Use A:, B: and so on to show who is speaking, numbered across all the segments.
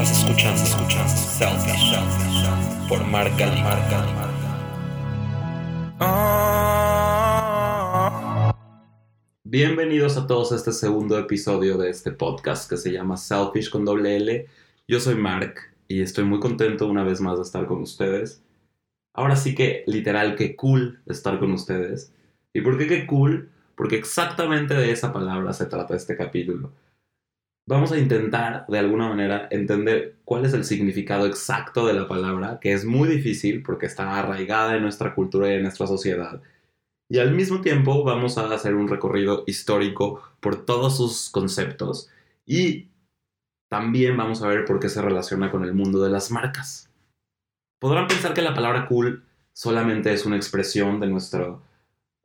A: Estás escuchando, Selfish por Marca Marca.
B: Bienvenidos a todos a este segundo episodio de este podcast que se llama Selfish con doble L. Yo soy Mark y estoy muy contento una vez más de estar con ustedes. Ahora sí que literal que cool estar con ustedes. ¿Y por qué que cool? Porque exactamente de esa palabra se trata este capítulo vamos a intentar de alguna manera entender cuál es el significado exacto de la palabra, que es muy difícil porque está arraigada en nuestra cultura y en nuestra sociedad. Y al mismo tiempo vamos a hacer un recorrido histórico por todos sus conceptos y también vamos a ver por qué se relaciona con el mundo de las marcas. Podrán pensar que la palabra cool solamente es una expresión de nuestro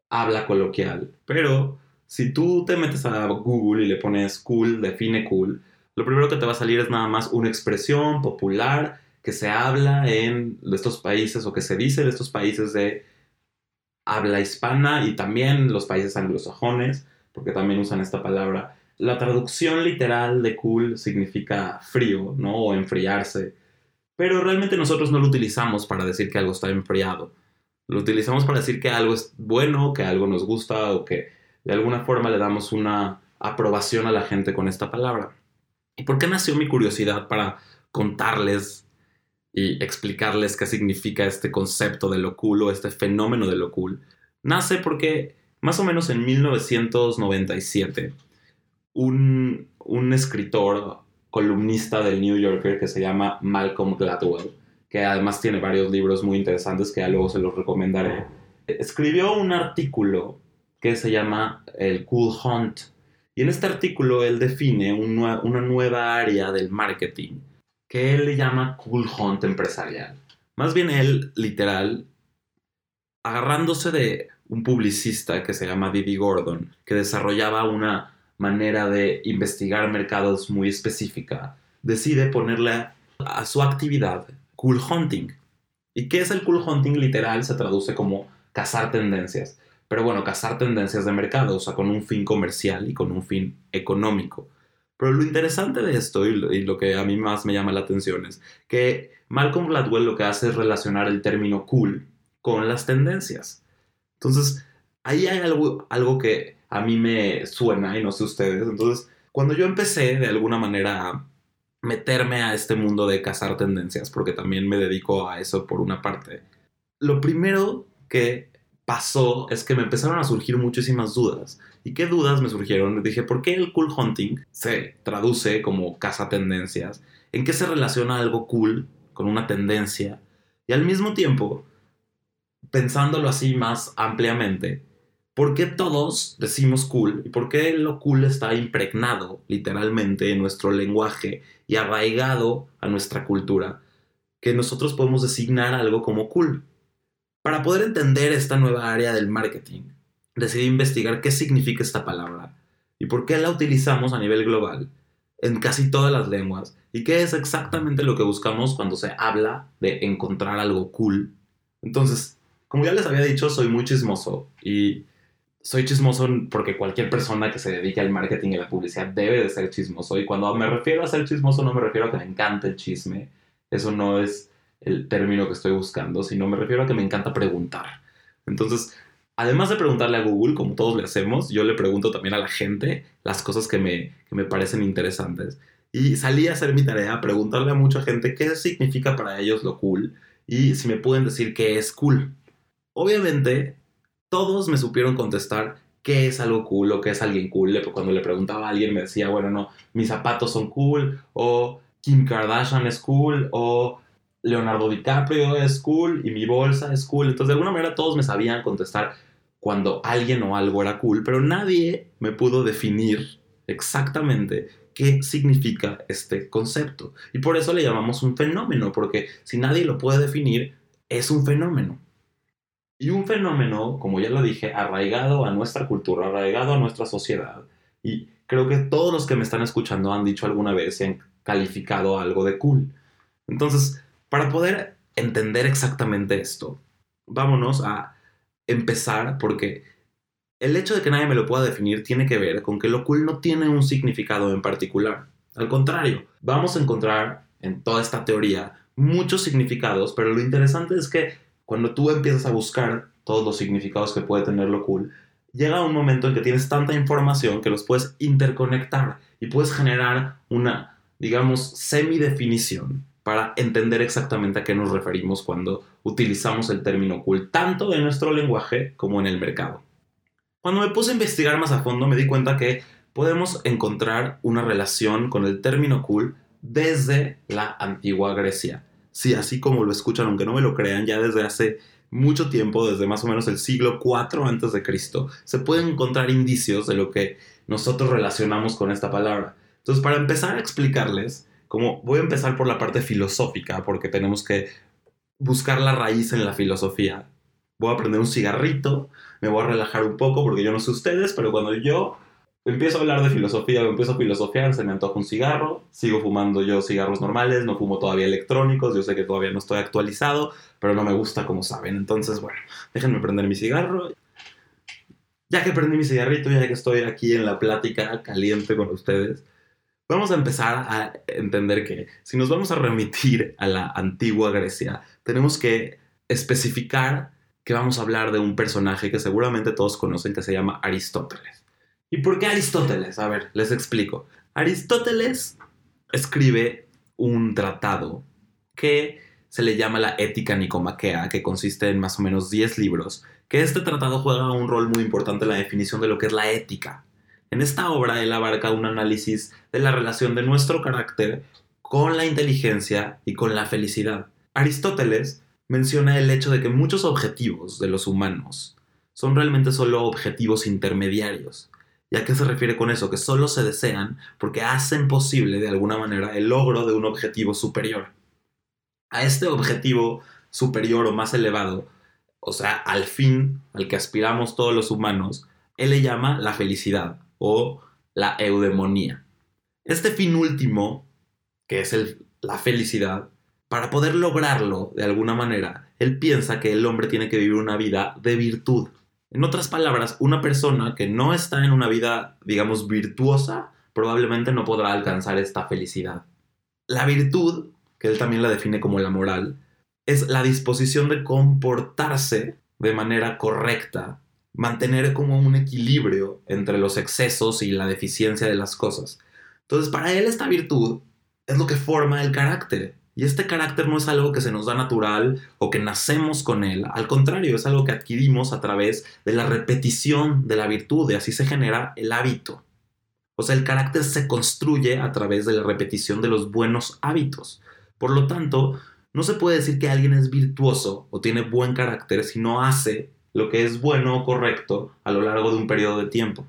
B: habla coloquial, pero si tú te metes a Google y le pones cool, define cool, lo primero que te va a salir es nada más una expresión popular que se habla en estos países o que se dice en estos países de habla hispana y también los países anglosajones, porque también usan esta palabra. La traducción literal de cool significa frío, ¿no? O enfriarse. Pero realmente nosotros no lo utilizamos para decir que algo está enfriado. Lo utilizamos para decir que algo es bueno, que algo nos gusta o que de alguna forma le damos una aprobación a la gente con esta palabra. ¿Y por qué nació mi curiosidad para contarles y explicarles qué significa este concepto de lo cool o este fenómeno de lo cool? Nace porque más o menos en 1997 un, un escritor columnista del New Yorker que se llama Malcolm Gladwell, que además tiene varios libros muy interesantes que ya luego se los recomendaré, escribió un artículo que se llama el Cool Hunt. Y en este artículo él define una nueva área del marketing que él le llama Cool Hunt empresarial. Más bien él, literal, agarrándose de un publicista que se llama Didi Gordon, que desarrollaba una manera de investigar mercados muy específica, decide ponerle a su actividad Cool Hunting. ¿Y qué es el Cool Hunting? Literal se traduce como cazar tendencias. Pero bueno, cazar tendencias de mercado, o sea, con un fin comercial y con un fin económico. Pero lo interesante de esto y lo, que a mí más me llama la atención es que Malcolm Gladwell lo que hace es relacionar el término cool con las tendencias. Entonces, ahí hay algo, algo que a mí me suena y no sé ustedes. Entonces, cuando yo empecé de alguna manera a meterme a este mundo de cazar tendencias, porque también me dedico a eso por una parte, lo primero que pasó es que me empezaron a surgir muchísimas dudas. ¿Y qué dudas me surgieron? Dije, ¿por qué el cool hunting se traduce como caza tendencias? ¿En qué se relaciona algo cool con una tendencia? Y al mismo tiempo, pensándolo así más ampliamente, ¿por qué todos decimos cool? ¿Y por qué lo cool está impregnado literalmente en nuestro lenguaje y arraigado a nuestra cultura? Que nosotros podemos designar algo como cool. Para poder entender esta nueva área del marketing, decidí investigar qué significa esta palabra y por qué la utilizamos a nivel global en casi todas las lenguas y qué es exactamente lo que buscamos cuando se habla de encontrar algo cool. Entonces, como ya les había dicho, soy muy chismoso y soy chismoso porque cualquier persona que se dedique al marketing y la publicidad debe de ser chismoso. Y cuando me refiero a ser chismoso no me refiero a que me encante el chisme. Eso no es el término que estoy buscando, sino me refiero a que me encanta preguntar. Entonces, además de preguntarle a Google, como todos le hacemos, yo le pregunto también a la gente las cosas que me, que me parecen interesantes. Y salí a hacer mi tarea, preguntarle a mucha gente qué significa para ellos lo cool y si me pueden decir qué es cool. Obviamente, todos me supieron contestar qué es algo cool o qué es alguien cool. Cuando le preguntaba a alguien me decía, bueno, no, mis zapatos son cool o Kim Kardashian es cool o Leonardo DiCaprio es cool y mi bolsa es cool. Entonces, de alguna manera todos me sabían contestar cuando alguien o algo era cool, pero nadie me pudo definir exactamente qué significa este concepto. Y por eso le llamamos un fenómeno, porque si nadie lo puede definir, es un fenómeno. Y un fenómeno, como ya lo dije, arraigado a nuestra cultura, arraigado a nuestra sociedad. Y creo que todos los que me están escuchando han dicho alguna vez y han calificado algo de cool. Entonces, para poder entender exactamente esto, vámonos a empezar porque el hecho de que nadie me lo pueda definir tiene que ver con que lo cool no tiene un significado en particular. Al contrario, vamos a encontrar en toda esta teoría muchos significados, pero lo interesante es que cuando tú empiezas a buscar todos los significados que puede tener lo cool, llega un momento en que tienes tanta información que los puedes interconectar y puedes generar una, digamos, semidefinición para entender exactamente a qué nos referimos cuando utilizamos el término cool, tanto en nuestro lenguaje como en el mercado. Cuando me puse a investigar más a fondo me di cuenta que podemos encontrar una relación con el término cool desde la antigua Grecia. Sí, así como lo escuchan, aunque no me lo crean, ya desde hace mucho tiempo, desde más o menos el siglo IV antes de Cristo, se pueden encontrar indicios de lo que nosotros relacionamos con esta palabra. Entonces, para empezar a explicarles, como voy a empezar por la parte filosófica, porque tenemos que buscar la raíz en la filosofía. Voy a prender un cigarrito, me voy a relajar un poco, porque yo no sé ustedes, pero cuando yo empiezo a hablar de filosofía, empiezo a filosofiar, se me antoja un cigarro, sigo fumando yo cigarros normales, no fumo todavía electrónicos, yo sé que todavía no estoy actualizado, pero no me gusta como saben. Entonces, bueno, déjenme prender mi cigarro. Ya que prendí mi cigarrito, ya que estoy aquí en la plática caliente con ustedes, vamos a empezar a entender que si nos vamos a remitir a la antigua Grecia, tenemos que especificar que vamos a hablar de un personaje que seguramente todos conocen que se llama Aristóteles. ¿Y por qué Aristóteles? A ver, les explico. Aristóteles escribe un tratado que se le llama la Ética Nicomaquea, que consiste en más o menos 10 libros, que este tratado juega un rol muy importante en la definición de lo que es la ética. En esta obra él abarca un análisis de la relación de nuestro carácter con la inteligencia y con la felicidad. Aristóteles menciona el hecho de que muchos objetivos de los humanos son realmente solo objetivos intermediarios, ¿Y a qué se refiere con eso? Que solo se desean porque hacen posible de alguna manera el logro de un objetivo superior. A este objetivo superior o más elevado, o sea, al fin al que aspiramos todos los humanos, él le llama la felicidad o la eudemonía. Este fin último, que es la felicidad, para poder lograrlo de alguna manera, él piensa que el hombre tiene que vivir una vida de virtud. En otras palabras, una persona que no está en una vida, digamos, virtuosa, probablemente no podrá alcanzar esta felicidad. La virtud, que él también la define como la moral, es la disposición de comportarse de manera correcta, mantener como un equilibrio entre los excesos y la deficiencia de las cosas. Entonces, para él esta virtud es lo que forma el carácter. Y este carácter no es algo que se nos da natural o que nacemos con él, al contrario, es algo que adquirimos a través de la repetición de la virtud y así se genera el hábito. O sea, el carácter se construye a través de la repetición de los buenos hábitos. Por lo tanto, no se puede decir que alguien es virtuoso o tiene buen carácter si no hace lo que es bueno o correcto a lo largo de un periodo de tiempo.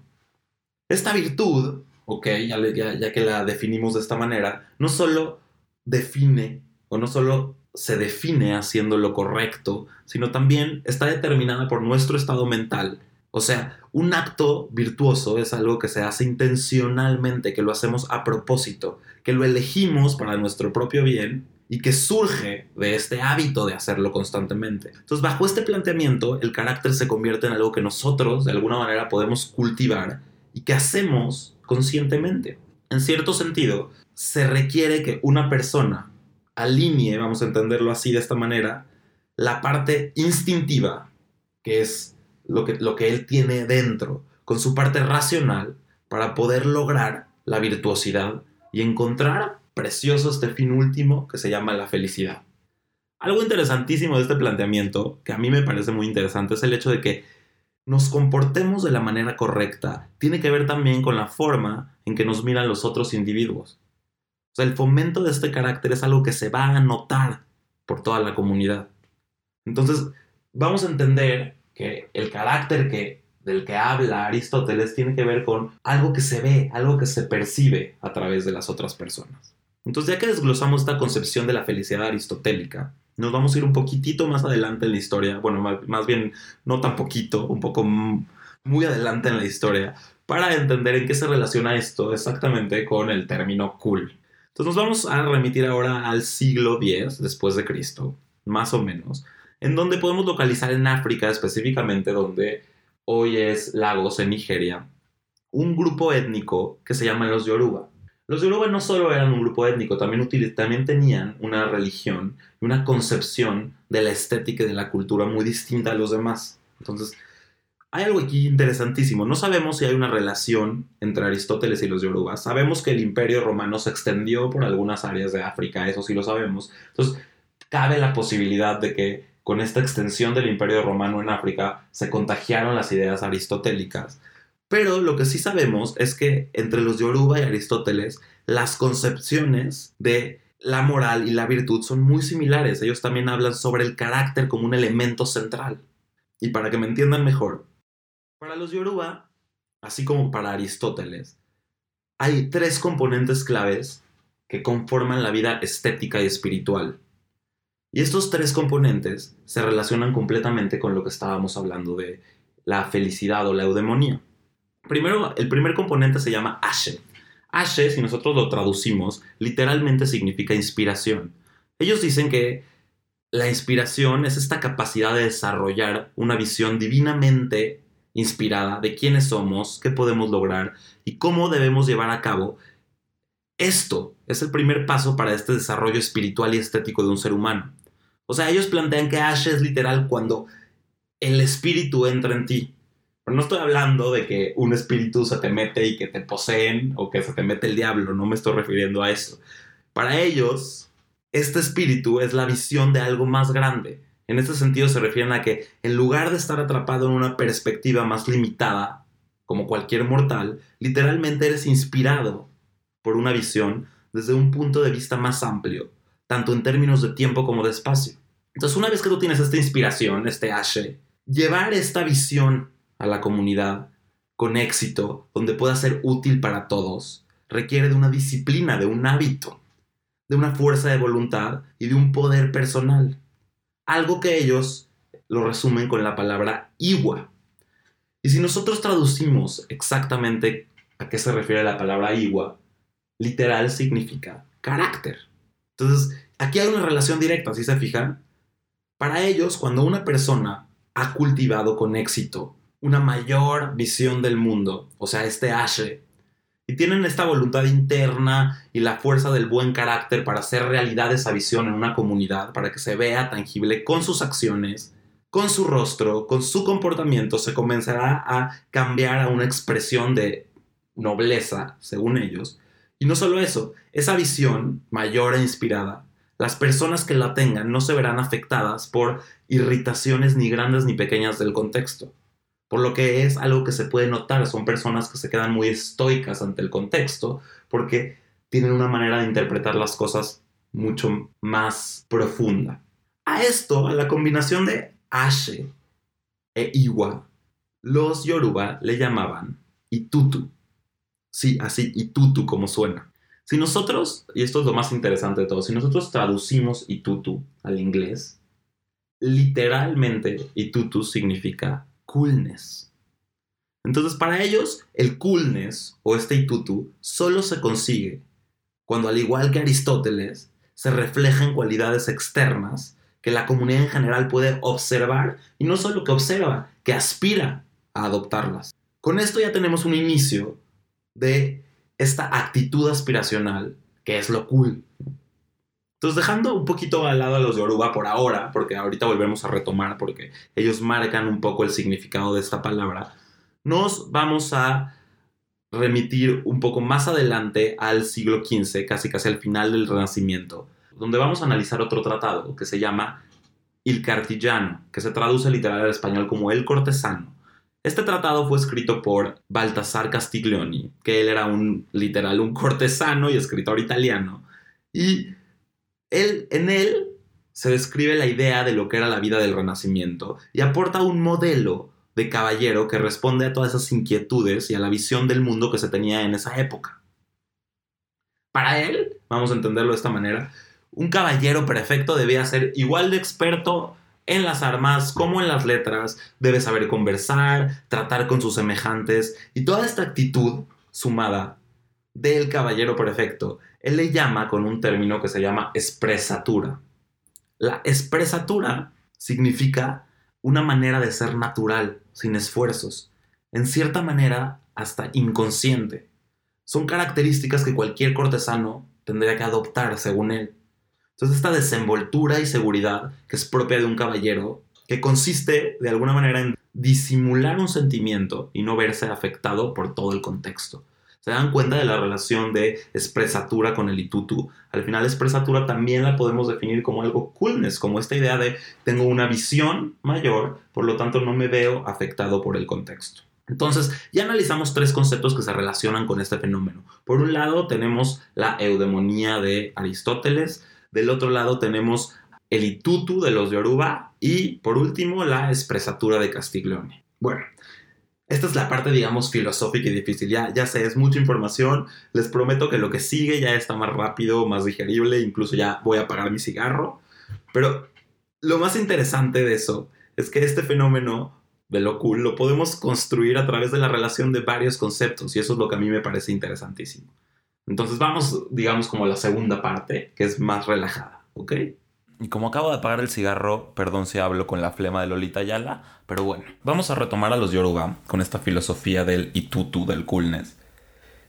B: Esta virtud, ok, ya, ya, ya que la definimos de esta manera, no solo define, o no solo se define haciendo lo correcto, sino también está determinada por nuestro estado mental. O sea, un acto virtuoso es algo que se hace intencionalmente, que lo hacemos a propósito, que lo elegimos para nuestro propio bien y que surge de este hábito de hacerlo constantemente. Entonces, bajo este planteamiento, el carácter se convierte en algo que nosotros, de alguna manera, podemos cultivar y que hacemos conscientemente. En cierto sentido, se requiere que una persona alinee, vamos a entenderlo así de esta manera, la parte instintiva, que es lo que, lo que él tiene dentro, con su parte racional, para poder lograr la virtuosidad y encontrar precioso este fin último que se llama la felicidad. Algo interesantísimo de este planteamiento, que a mí me parece muy interesante, es el hecho de que nos comportemos de la manera correcta. Tiene que ver también con la forma en que nos miran los otros individuos. O sea, el fomento de este carácter es algo que se va a notar por toda la comunidad. Entonces, vamos a entender que el carácter del que habla Aristóteles tiene que ver con algo que se ve, algo que se percibe a través de las otras personas. Entonces, ya que desglosamos esta concepción de la felicidad aristotélica, nos vamos a ir un poquitito más adelante en la historia, bueno, más bien no tan poquito, un poco muy adelante en la historia, para entender en qué se relaciona esto exactamente con el término cool. Entonces nos vamos a remitir ahora al siglo X después de Cristo, más o menos, en donde podemos localizar en África específicamente, donde hoy es Lagos en Nigeria, un grupo étnico que se llama los Yoruba. Los Yoruba no solo eran un grupo étnico, también, también tenían una religión y una concepción de la estética y de la cultura muy distinta a los demás. Entonces, hay algo aquí interesantísimo. No sabemos si hay una relación entre Aristóteles y los Yorubas. Sabemos que el imperio romano se extendió por algunas áreas de África, eso sí lo sabemos. Entonces, cabe la posibilidad de que con esta extensión del imperio romano en África se contagiaron las ideas aristotélicas. Pero lo que sí sabemos es que entre los Yoruba y Aristóteles, las concepciones de la moral y la virtud son muy similares. Ellos también hablan sobre el carácter como un elemento central. Y para que me entiendan mejor, para los Yoruba, así como para Aristóteles, hay tres componentes claves que conforman la vida estética y espiritual. Y estos tres componentes se relacionan completamente con lo que estábamos hablando de la felicidad o la eudemonía. Primero, el primer componente se llama Ashe. Ashe, si nosotros lo traducimos, literalmente significa inspiración. Ellos dicen que la inspiración es esta capacidad de desarrollar una visión divinamente inspirada de quiénes somos, qué podemos lograr y cómo debemos llevar a cabo. Esto es el primer paso para este desarrollo espiritual y estético de un ser humano. O sea, ellos plantean que Ashe es literal cuando el espíritu entra en ti. Pero no estoy hablando de que un espíritu se te mete y que te poseen o que se te mete el diablo, no me estoy refiriendo a eso. Para ellos, este espíritu es la visión de algo más grande. En este sentido se refieren a que en lugar de estar atrapado en una perspectiva más limitada, como cualquier mortal, literalmente eres inspirado por una visión desde un punto de vista más amplio, tanto en términos de tiempo como de espacio. Entonces, una vez que tú tienes esta inspiración, este Ashe, llevar esta visión a la comunidad con éxito, donde pueda ser útil para todos, requiere de una disciplina, de un hábito, de una fuerza de voluntad y de un poder personal. Algo que ellos lo resumen con la palabra igua. Y si nosotros traducimos exactamente a qué se refiere la palabra igua, literal significa carácter. Entonces, aquí hay una relación directa, ¿sí se fijan? Para ellos, cuando una persona ha cultivado con éxito una mayor visión del mundo, o sea, este Ashe, y tienen esta voluntad interna y la fuerza del buen carácter para hacer realidad esa visión en una comunidad, para que se vea tangible con sus acciones, con su rostro, con su comportamiento, se comenzará a cambiar a una expresión de nobleza, según ellos. Y no solo eso, esa visión mayor e inspirada, las personas que la tengan no se verán afectadas por irritaciones ni grandes ni pequeñas del contexto por lo que es algo que se puede notar, son personas que se quedan muy estoicas ante el contexto, porque tienen una manera de interpretar las cosas mucho más profunda. A esto, a la combinación de Ashe e Iwa, los Yoruba le llamaban Itutu. Sí, así, Itutu como suena. Si nosotros, y esto es lo más interesante de todo, si nosotros traducimos Itutu al inglés, literalmente Itutu significa coolness. Entonces, para ellos, el coolness o este itutu solo se consigue cuando, al igual que Aristóteles, se reflejan cualidades externas que la comunidad en general puede observar y no solo que observa, que aspira a adoptarlas. Con esto ya tenemos un inicio de esta actitud aspiracional que es lo cool. Entonces, dejando un poquito al lado a los Yoruba por ahora, porque ahorita volvemos a retomar, porque ellos marcan un poco el significado de esta palabra, nos vamos a remitir un poco más adelante al siglo XV, casi casi al final del Renacimiento, donde vamos a analizar otro tratado que se llama Il Cartillano, que se traduce literal al español como El Cortesano. Este tratado fue escrito por Baltasar Castiglioni, que él era un literal un cortesano y escritor italiano, y en él se describe la idea de lo que era la vida del Renacimiento y aporta un modelo de caballero que responde a todas esas inquietudes y a la visión del mundo que se tenía en esa época. Para él, vamos a entenderlo de esta manera, un caballero perfecto debía ser igual de experto en las armas como en las letras, debe saber conversar, tratar con sus semejantes y toda esta actitud sumada del caballero perfecto él le llama con un término que se llama expresatura. La expresatura significa una manera de ser natural, sin esfuerzos, en cierta manera hasta inconsciente. son características que cualquier cortesano tendría que adoptar según él. Entonces esta desenvoltura y seguridad que es propia de un caballero, que consiste de alguna manera en disimular un sentimiento y no verse afectado por todo el contexto. ¿Se dan cuenta de la relación de expresatura con el itutu? Al final, expresatura también la podemos definir como algo coolness, como esta idea de tengo una visión mayor, por lo tanto no me veo afectado por el contexto. Entonces, ya analizamos tres conceptos que se relacionan con este fenómeno. Por un lado, tenemos la eudemonía de Aristóteles, del otro lado tenemos el itutu de los Yoruba y por último la expresatura de Castiglione. Bueno, esta es la parte, digamos, filosófica y difícil. Ya, ya sé, es mucha información. Les prometo que lo que sigue ya está más rápido, más digerible. Incluso ya voy a apagar mi cigarro. Pero lo más interesante de eso es que este fenómeno de lo cool lo podemos construir a través de la relación de varios conceptos. Y eso es lo que a mí me parece interesantísimo. Entonces vamos, digamos, como a la segunda parte, que es más relajada. ¿Ok?
C: Y como acabo de apagar el cigarro, perdón si hablo con la flema de Lolita Yala, pero bueno, vamos a retomar a los Yoruba con esta filosofía del itutu, del coolness.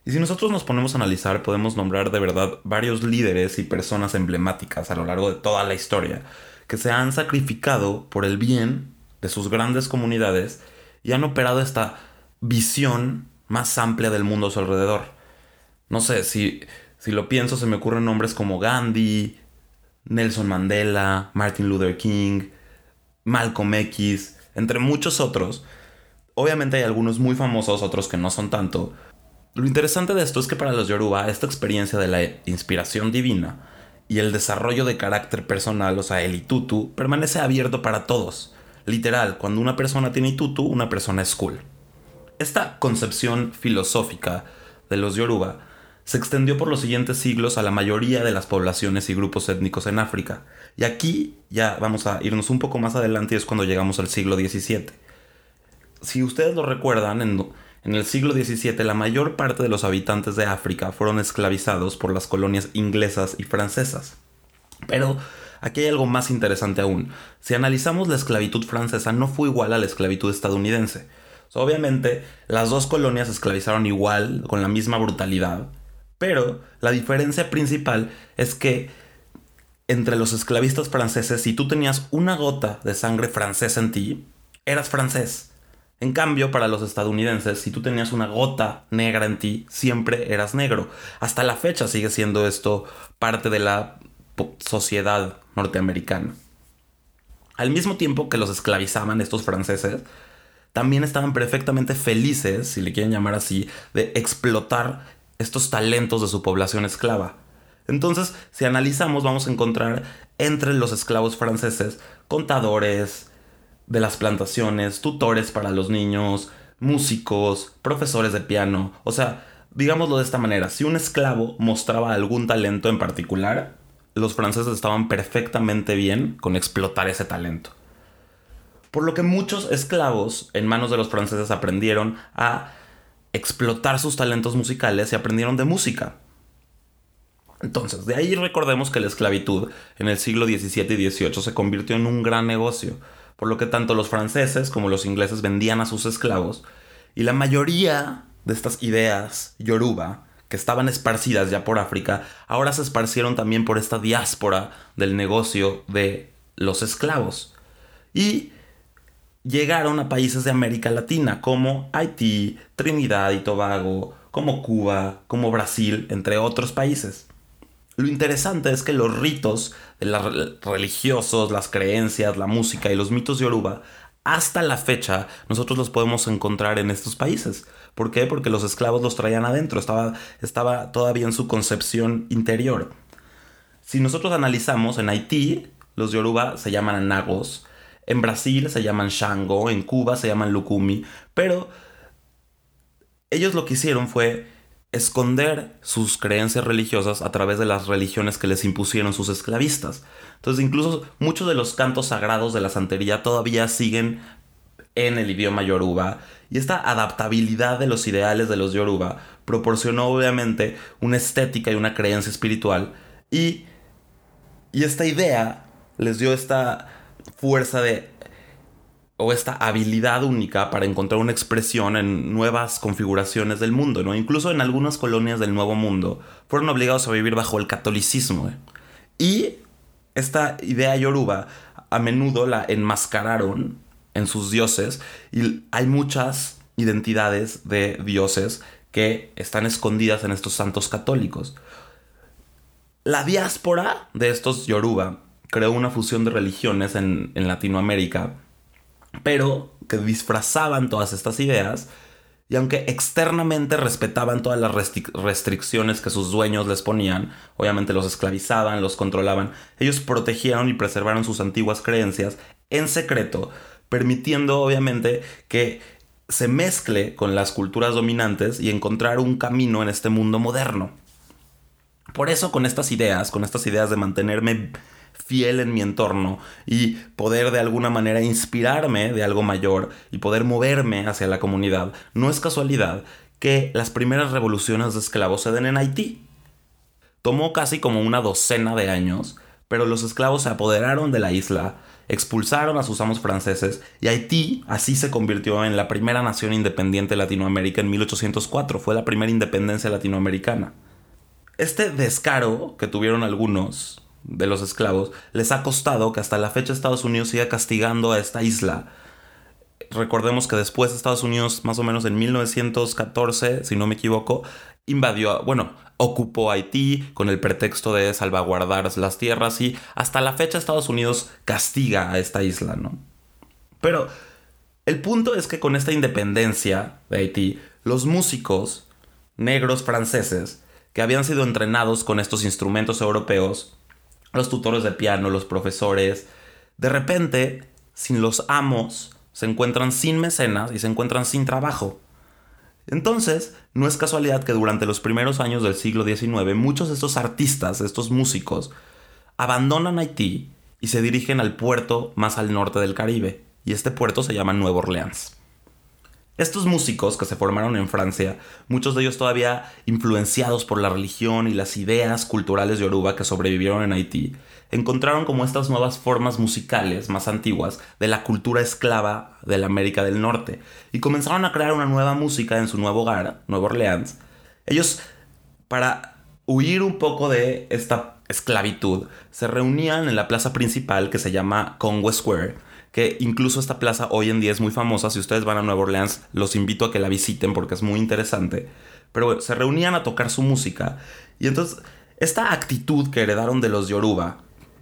C: Y si nosotros nos ponemos a analizar, podemos nombrar de verdad varios líderes y personas emblemáticas a lo largo de toda la historia que se han sacrificado por el bien de sus grandes comunidades y han operado esta visión más amplia del mundo a su alrededor. No sé, si, si lo pienso, se me ocurren nombres como Gandhi, Nelson Mandela, Martin Luther King, Malcolm X, entre muchos otros. Obviamente hay algunos muy famosos, otros que no son tanto. Lo interesante de esto es que para los Yoruba esta experiencia de la inspiración divina y el desarrollo de carácter personal, o sea, el itutu, permanece abierto para todos. Literal, cuando una persona tiene itutu, una persona es cool. Esta concepción filosófica de los Yoruba se extendió por los siguientes siglos a la mayoría de las poblaciones y grupos étnicos en África. Y aquí ya vamos a irnos un poco más adelante y es cuando llegamos al siglo XVII. Si ustedes lo recuerdan, en, el siglo XVII la mayor parte de los habitantes de África fueron esclavizados por las colonias inglesas y francesas. Pero aquí hay algo más interesante aún. Si analizamos la esclavitud francesa no fue igual a la esclavitud estadounidense. obviamente, las dos colonias esclavizaron igual, con la misma brutalidad, pero la diferencia principal es que entre los esclavistas franceses, si tú tenías una gota de sangre francesa en ti, eras francés. En cambio, para los estadounidenses, si tú tenías una gota negra en ti, siempre eras negro. Hasta la fecha sigue siendo esto parte de la sociedad norteamericana. Al mismo tiempo que los esclavizaban estos franceses, también estaban perfectamente felices, si le quieren llamar así, de explotar estos talentos de su población esclava. Entonces, si analizamos, vamos a encontrar entre los esclavos franceses contadores de las plantaciones, tutores para los niños, músicos, profesores de piano. O sea, digámoslo de esta manera, si un esclavo mostraba algún talento en particular, los franceses estaban perfectamente bien con explotar ese talento. Por lo que muchos esclavos en manos de los franceses aprendieron a explotar sus talentos musicales y aprendieron de música. Entonces, de ahí recordemos que la esclavitud en el siglo XVII y XVIII se convirtió en un gran negocio, por lo que tanto los franceses como los ingleses vendían a sus esclavos, y la mayoría de estas ideas yoruba, que estaban esparcidas ya por África, ahora se esparcieron también por esta diáspora del negocio de los esclavos. Y llegaron a países de América Latina como Haití, Trinidad y Tobago, como Cuba, como Brasil, entre otros países. Lo interesante es que los ritos religiosos, las creencias, la música y los mitos de yoruba, hasta la fecha nosotros los podemos encontrar en estos países. ¿Por qué? Porque los esclavos los traían adentro, estaba, estaba todavía en su concepción interior. Si nosotros analizamos en Haití, los yoruba se llaman nagos, en Brasil se llaman Shango, en Cuba se llaman Lukumi, pero ellos lo que hicieron fue esconder sus creencias religiosas a través de las religiones que les impusieron sus esclavistas. Entonces incluso muchos de los cantos sagrados de la santería todavía siguen en el idioma yoruba y esta adaptabilidad de los ideales de los yoruba proporcionó obviamente una estética y una creencia espiritual y, y esta idea les dio esta fuerza de o esta habilidad única para encontrar una expresión en nuevas configuraciones del mundo, ¿no? Incluso en algunas colonias del Nuevo Mundo fueron obligados a vivir bajo el catolicismo. ¿eh? Y esta idea yoruba a menudo la enmascararon en sus dioses y hay muchas identidades de dioses que están escondidas en estos santos católicos. La diáspora de estos yoruba creó una fusión de religiones en, Latinoamérica, pero que disfrazaban todas estas ideas y aunque externamente respetaban todas las restricciones que sus dueños les ponían, obviamente los esclavizaban, los controlaban, ellos protegieron y preservaron sus antiguas creencias en secreto, permitiendo obviamente que se mezcle con las culturas dominantes y encontrar un camino en este mundo moderno. Por eso con estas ideas, con estas ideas de mantenerme fiel en mi entorno y poder de alguna manera inspirarme de algo mayor y poder moverme hacia la comunidad, no es casualidad que las primeras revoluciones de esclavos se den en Haití. Tomó casi como una docena de años, pero los esclavos se apoderaron de la isla, expulsaron a sus amos franceses y Haití así se convirtió en la primera nación independiente de Latinoamérica en 1804, fue la primera independencia latinoamericana. Este descaro que tuvieron algunos de los esclavos les ha costado que hasta la fecha Estados Unidos siga castigando a esta isla. Recordemos que después Estados Unidos, más o menos en 1914, si no me equivoco, invadió, bueno, ocupó Haití con el pretexto de salvaguardar las tierras y hasta la fecha Estados Unidos castiga a esta isla, ¿no? Pero el punto es que con esta independencia de Haití, los músicos negros franceses que habían sido entrenados con estos instrumentos europeos los tutores de piano, los profesores, de repente, sin los amos, se encuentran sin mecenas y se encuentran sin trabajo. Entonces, no es casualidad que durante los primeros años del siglo XIX muchos de estos artistas, estos músicos, abandonan Haití y se dirigen al puerto más al norte del Caribe, y este puerto se llama Nueva Orleans. Estos músicos que se formaron en Francia, muchos de ellos todavía influenciados por la religión y las ideas culturales de Yoruba que sobrevivieron en Haití, encontraron como estas nuevas formas musicales más antiguas de la cultura esclava de la América del Norte y comenzaron a crear una nueva música en su nuevo hogar, Nueva Orleans. Ellos, para huir un poco de esta esclavitud, se reunían en la plaza principal que se llama Congo Square, que incluso esta plaza hoy en día es muy famosa. Si ustedes van a Nueva Orleans, los invito a que la visiten porque es muy interesante. Pero se reunían a tocar su música. Y entonces, esta actitud que heredaron de los Yoruba,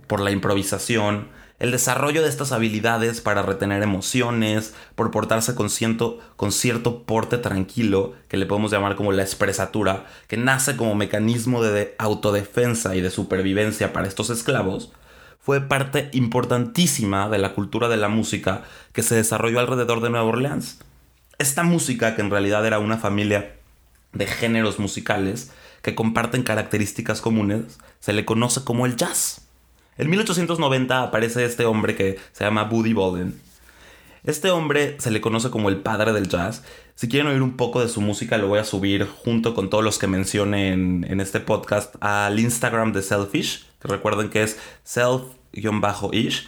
C: por la improvisación, el desarrollo de estas habilidades para retener emociones, por portarse con, con cierto porte tranquilo, que le podemos llamar como la expresatura, que nace como mecanismo de autodefensa y de supervivencia para estos esclavos, fue parte importantísima de la cultura de la música que se desarrolló alrededor de Nueva Orleans. Esta música, que en realidad era una familia de géneros musicales que comparten características comunes, se le conoce como el jazz. En 1890 aparece este hombre que se llama Buddy Bolden. Este hombre se le conoce como el padre del jazz. Si quieren oír un poco de su música, lo voy a subir junto con todos los que mencioné en, este podcast al Instagram de Selfish recuerden que es self-ish.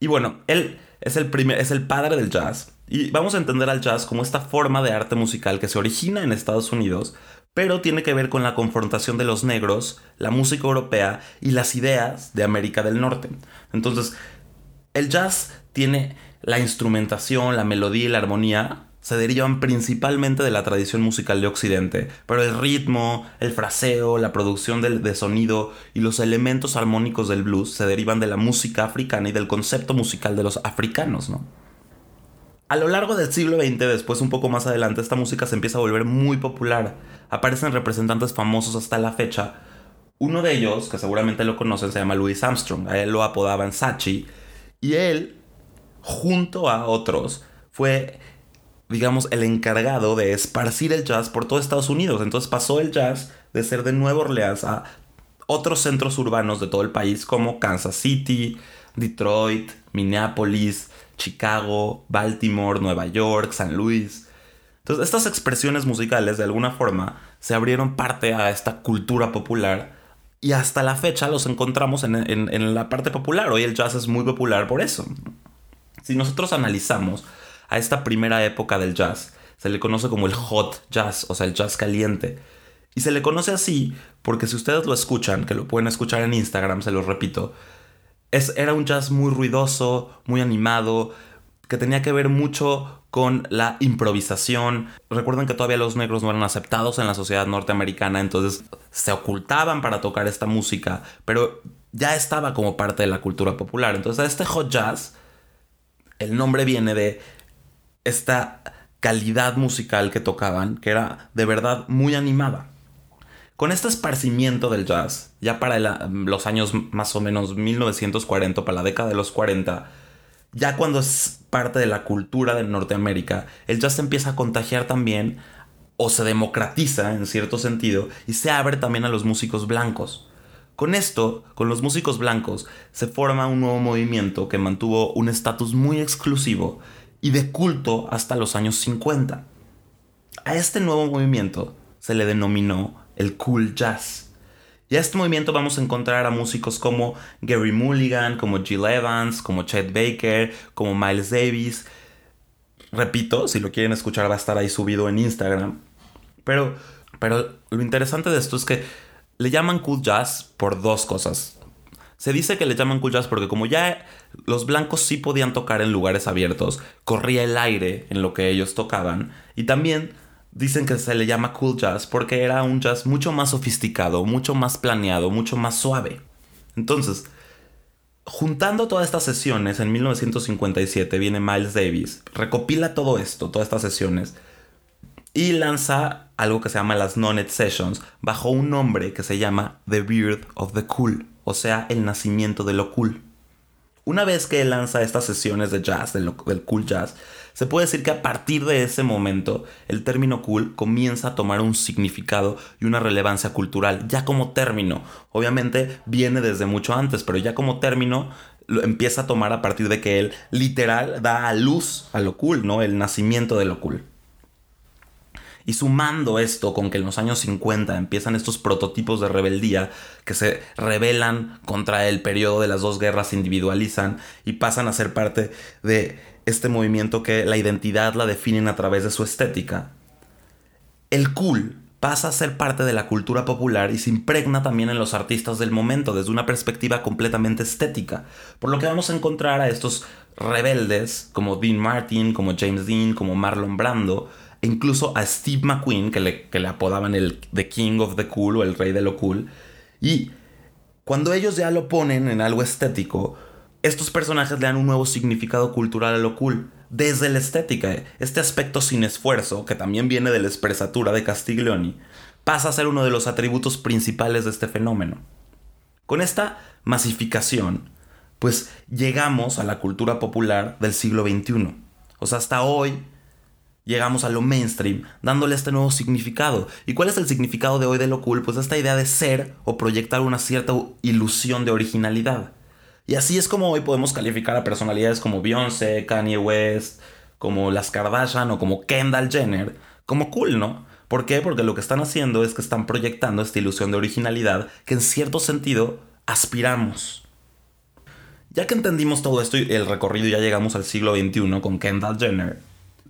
C: Y bueno, él es el, primer, es el padre del jazz. Y vamos a entender al jazz como esta forma de arte musical que se origina en Estados Unidos, pero tiene que ver con la confrontación de los negros, la música europea y las ideas de América del Norte. Entonces, el jazz tiene la instrumentación, la melodía y la armonía se derivan principalmente de la tradición musical de Occidente, pero el ritmo, el fraseo, la producción de, sonido y los elementos armónicos del blues se derivan de la música africana y del concepto musical de los africanos, ¿no? A lo largo del siglo XX, después un poco más adelante, esta música se empieza a volver muy popular. Aparecen representantes famosos hasta la fecha. Uno de ellos, que seguramente lo conocen, se llama Louis Armstrong. A él lo apodaban Sachi. Y él, junto a otros, fue digamos, el encargado de esparcir el jazz por todo Estados Unidos. Entonces pasó el jazz de ser de Nueva Orleans a otros centros urbanos de todo el país como Kansas City, Detroit, Minneapolis, Chicago, Baltimore, Nueva York, San Luis. Entonces estas expresiones musicales de alguna forma se abrieron parte a esta cultura popular y hasta la fecha los encontramos en, en la parte popular. Hoy el jazz es muy popular por eso. Si nosotros analizamos a esta primera época del jazz, se le conoce como el hot jazz, o sea, el jazz caliente. Y se le conoce así porque si ustedes lo escuchan, que lo pueden escuchar en Instagram, se los repito, es, era un jazz muy ruidoso, muy animado, que tenía que ver mucho con la improvisación. Recuerden que todavía los negros no eran aceptados en la sociedad norteamericana, entonces se ocultaban para tocar esta música, pero ya estaba como parte de la cultura popular. Entonces este hot jazz, el nombre viene de esta calidad musical que tocaban, que era de verdad muy animada. Con este esparcimiento del jazz, ya para los años más o menos 1940, para la década de los 40, ya cuando es parte de la cultura de Norteamérica, el jazz empieza a contagiar también o se democratiza en cierto sentido y se abre también a los músicos blancos. Con esto, con los músicos blancos, se forma un nuevo movimiento que mantuvo un estatus muy exclusivo y de culto hasta los años 50. A este nuevo movimiento se le denominó el cool jazz. Y a este movimiento vamos a encontrar a músicos como Gary Mulligan, como Jill Evans, como Chet Baker, como Miles Davis. Repito, si lo quieren escuchar va a estar ahí subido en Instagram. Pero, pero lo interesante de esto es que le llaman cool jazz por dos cosas. Se dice que le llaman cool jazz porque como ya los blancos sí podían tocar en lugares abiertos, corría el aire en lo que ellos tocaban y también Dicen que se le llama cool jazz porque era un jazz mucho más sofisticado, mucho más planeado, mucho más suave. Entonces, juntando todas estas sesiones, en 1957 viene Miles Davis, recopila todo esto, todas estas sesiones, y lanza algo que se llama las Nonet Sessions bajo un nombre que se llama The Birth of the Cool, o sea, el nacimiento de lo cool. Una vez que él lanza estas sesiones de jazz, del, cool jazz, se puede decir que a partir de ese momento el término cool comienza a tomar un significado y una relevancia cultural, ya como término. Obviamente viene desde mucho antes, pero ya como término lo empieza a tomar a partir de que él literal da a luz a lo cool, ¿no? El nacimiento de lo cool. Y sumando esto con que en los años 50 empiezan estos prototipos de rebeldía que se rebelan contra el periodo de las dos guerras, se individualizan y pasan a ser parte de este movimiento que la identidad la definen a través de su estética. El cool pasa a ser parte de la cultura popular y se impregna también en los artistas del momento desde una perspectiva completamente estética, por lo que vamos a encontrar a estos rebeldes como Dean Martin, como James Dean, como Marlon Brando, incluso a Steve McQueen, que le, que le apodaban el The King of the Cool o el Rey de lo Cool. Y cuando ellos ya lo ponen en algo estético, estos personajes le dan un nuevo significado cultural a lo cool. Desde la estética, este aspecto sin esfuerzo, que también viene de la expresatura de Castiglioni, pasa a ser uno de los atributos principales de este fenómeno. Con esta masificación, pues llegamos a la cultura popular del siglo XXI. O sea, hasta hoy llegamos a lo mainstream, dándole este nuevo significado. ¿Y cuál es el significado de hoy de lo cool? Pues esta idea de ser o proyectar una cierta ilusión de originalidad. Y así es como hoy podemos calificar a personalidades como Beyoncé, Kanye West, como las Kardashian o como Kendall Jenner, como cool, ¿no? ¿Por qué? Porque lo que están haciendo es que están proyectando esta ilusión de originalidad que en cierto sentido aspiramos. Ya que entendimos todo esto y el recorrido ya llegamos al siglo XXI con Kendall Jenner,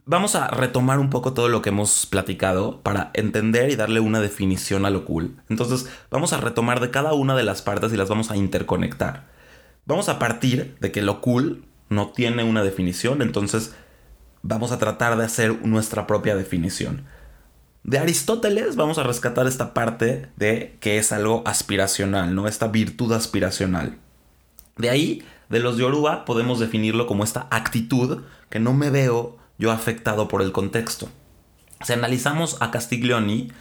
C: vamos a retomar un poco todo lo que hemos platicado para entender y darle una definición a lo cool. Entonces, vamos a retomar de cada una de las partes y las vamos a interconectar. Vamos a partir de que lo cool no tiene una definición, entonces vamos a tratar de hacer nuestra propia definición. De Aristóteles vamos a rescatar esta parte de que es algo aspiracional, ¿no? Esta virtud aspiracional. De ahí, de los Yoruba, podemos definirlo como esta actitud que no me veo yo afectado por el contexto. Si analizamos a Castiglioni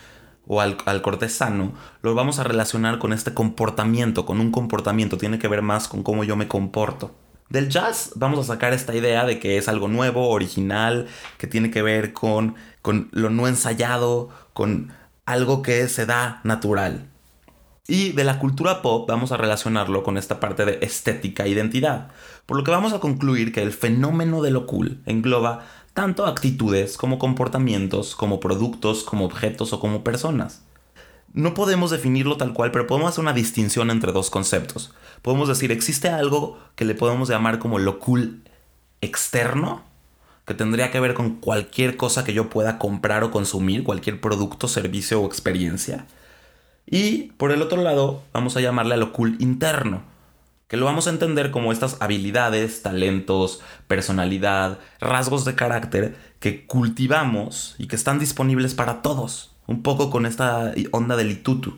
C: o al, cortesano, lo vamos a relacionar con este comportamiento, con un comportamiento, tiene que ver más con cómo yo me comporto. Del jazz vamos a sacar esta idea de que es algo nuevo, original, que tiene que ver con, con lo no ensayado, con algo que se da natural. Y de la cultura pop vamos a relacionarlo con esta parte de estética e identidad. Por lo que vamos a concluir que el fenómeno de lo cool engloba tanto actitudes como comportamientos, como productos, como objetos o como personas. No podemos definirlo tal cual, pero podemos hacer una distinción entre dos conceptos. Podemos decir, existe algo que le podemos llamar como lo cool externo, que tendría que ver con cualquier cosa que yo pueda comprar o consumir, cualquier producto, servicio o experiencia. Y por el otro lado, vamos a llamarle a lo cool interno, que lo vamos a entender como estas habilidades, talentos, personalidad, rasgos de carácter que cultivamos y que están disponibles para todos, un poco con esta onda del itutu.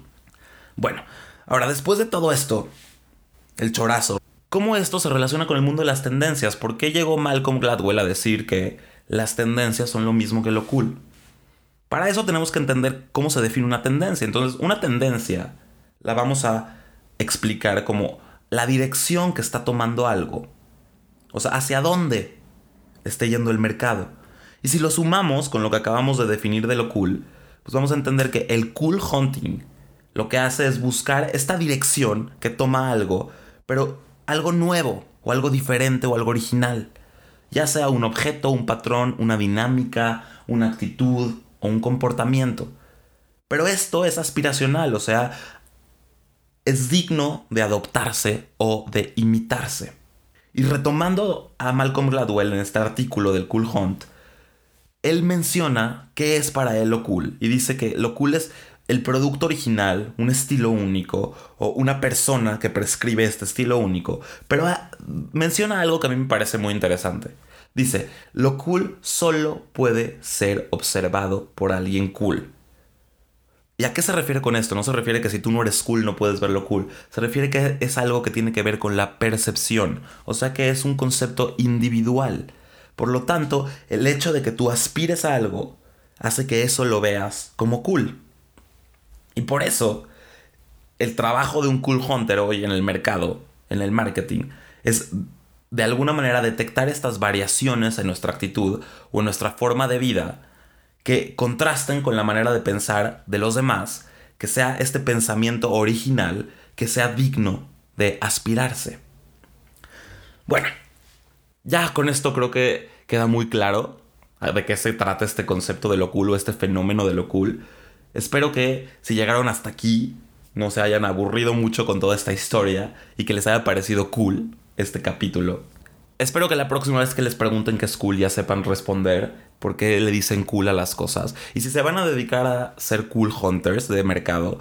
C: Bueno, ahora después de todo esto, el chorazo, ¿cómo esto se relaciona con el mundo de las tendencias? ¿Por qué llegó Malcolm Gladwell a decir que las tendencias son lo mismo que lo cool? Para eso tenemos que entender cómo se define una tendencia. Entonces, una tendencia la vamos a explicar como la dirección que está tomando algo. O sea, hacia dónde esté yendo el mercado. Y si lo sumamos con lo que acabamos de definir de lo cool, pues vamos a entender que el cool hunting lo que hace es buscar esta dirección que toma algo, pero algo nuevo, o algo diferente, o algo original. Ya sea un objeto, un patrón, una dinámica, una actitud o un comportamiento. Pero esto es aspiracional, o sea, es digno de adoptarse o de imitarse. Y retomando a Malcolm Gladwell en este artículo del Cool Hunt, él menciona qué es para él lo cool y dice que lo cool es el producto original, un estilo único o una persona que prescribe este estilo único. Pero ah, menciona algo que a mí me parece muy interesante. Dice, lo cool solo puede ser observado por alguien cool. ¿Y a qué se refiere con esto? No se refiere que si tú no eres cool no puedes verlo cool. Se refiere que es algo que tiene que ver con la percepción. O sea que es un concepto individual. Por lo tanto, el hecho de que tú aspires a algo hace que eso lo veas como cool. Y por eso, el trabajo de un cool hunter hoy en el mercado, en el marketing, es de alguna manera detectar estas variaciones en nuestra actitud o en nuestra forma de vida que contrasten con la manera de pensar de los demás, que sea este pensamiento original, que sea digno de aspirarse. Bueno, ya con esto creo que queda muy claro de qué se trata este concepto de lo cool o este fenómeno de lo cool. Espero que si llegaron hasta aquí no se hayan aburrido mucho con toda esta historia y que les haya parecido cool este capítulo. Espero que la próxima vez que les pregunten qué es cool ya sepan responder por qué le dicen cool a las cosas. Y si se van a dedicar a ser cool hunters de mercado,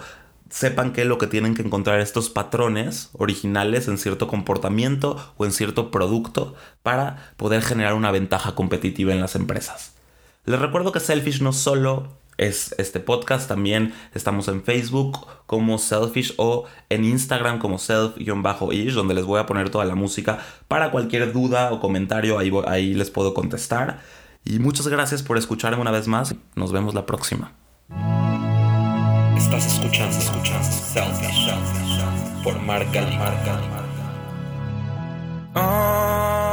C: sepan que lo que tienen que encontrar estos patrones originales en cierto comportamiento o en cierto producto para poder generar una ventaja competitiva en las empresas. Les recuerdo que Selfish no solo es este podcast. También estamos en Facebook como Selfish o en Instagram como self-ish, donde les voy a poner toda la música para cualquier duda o comentario, ahí, ahí les puedo contestar. Y muchas gracias por escucharme una vez más. Nos vemos la próxima.
A: Estás escuchando, escuchando Selfish por marca, marca, ah. marca.